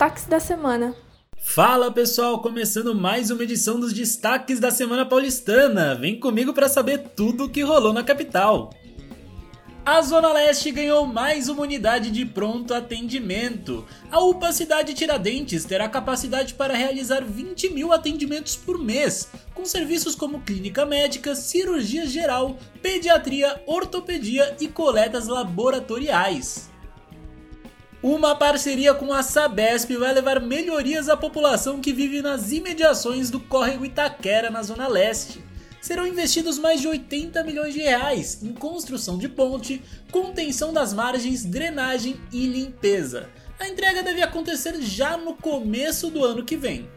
destaques da semana. Fala pessoal, começando mais uma edição dos destaques da Semana Paulistana. Vem comigo para saber tudo o que rolou na capital. A Zona Leste ganhou mais uma unidade de pronto atendimento. A UPA Cidade Tiradentes terá capacidade para realizar 20 mil atendimentos por mês, com serviços como clínica médica, cirurgia geral, pediatria, ortopedia e coletas laboratoriais. Uma parceria com a Sabesp vai levar melhorias à população que vive nas imediações do córrego Itaquera, na Zona Leste serão investidos mais de 80 milhões de reais em construção de ponte, contenção das margens, drenagem e limpeza. A entrega deve acontecer já no começo do ano que vem.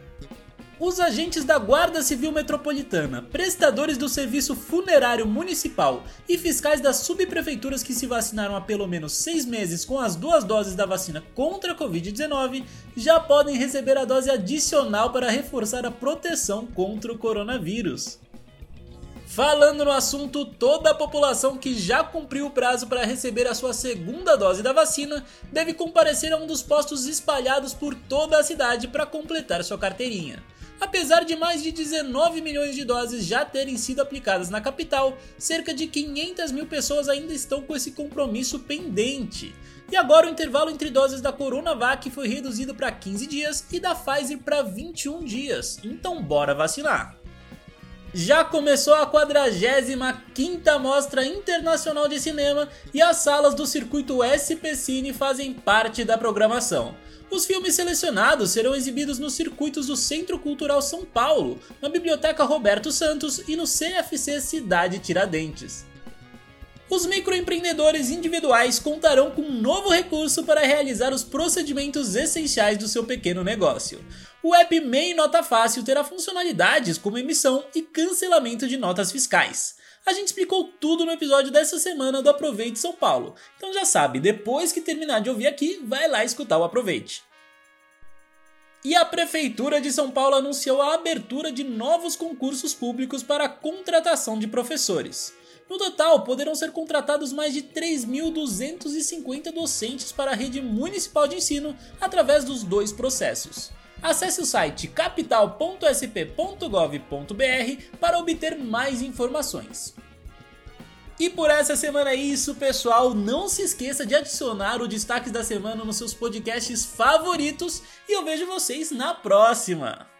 Os agentes da Guarda Civil Metropolitana, prestadores do Serviço Funerário Municipal e fiscais das subprefeituras que se vacinaram há pelo menos seis meses com as duas doses da vacina contra a Covid-19 já podem receber a dose adicional para reforçar a proteção contra o coronavírus. Falando no assunto, toda a população que já cumpriu o prazo para receber a sua segunda dose da vacina deve comparecer a um dos postos espalhados por toda a cidade para completar sua carteirinha. Apesar de mais de 19 milhões de doses já terem sido aplicadas na capital, cerca de 500 mil pessoas ainda estão com esse compromisso pendente. E agora o intervalo entre doses da Coronavac foi reduzido para 15 dias e da Pfizer para 21 dias. Então bora vacinar! Já começou a 45ª Mostra Internacional de Cinema e as salas do circuito SP Cine fazem parte da programação. Os filmes selecionados serão exibidos nos circuitos do Centro Cultural São Paulo, na Biblioteca Roberto Santos e no CFC Cidade Tiradentes. Os microempreendedores individuais contarão com um novo recurso para realizar os procedimentos essenciais do seu pequeno negócio. O app MEI Nota Fácil terá funcionalidades como emissão e cancelamento de notas fiscais. A gente explicou tudo no episódio dessa semana do Aproveite São Paulo. Então já sabe, depois que terminar de ouvir aqui, vai lá escutar o Aproveite. E a Prefeitura de São Paulo anunciou a abertura de novos concursos públicos para a contratação de professores. No total, poderão ser contratados mais de 3.250 docentes para a rede municipal de ensino através dos dois processos. Acesse o site capital.sp.gov.br para obter mais informações. E por essa semana é isso, pessoal. Não se esqueça de adicionar o Destaques da Semana nos seus podcasts favoritos e eu vejo vocês na próxima!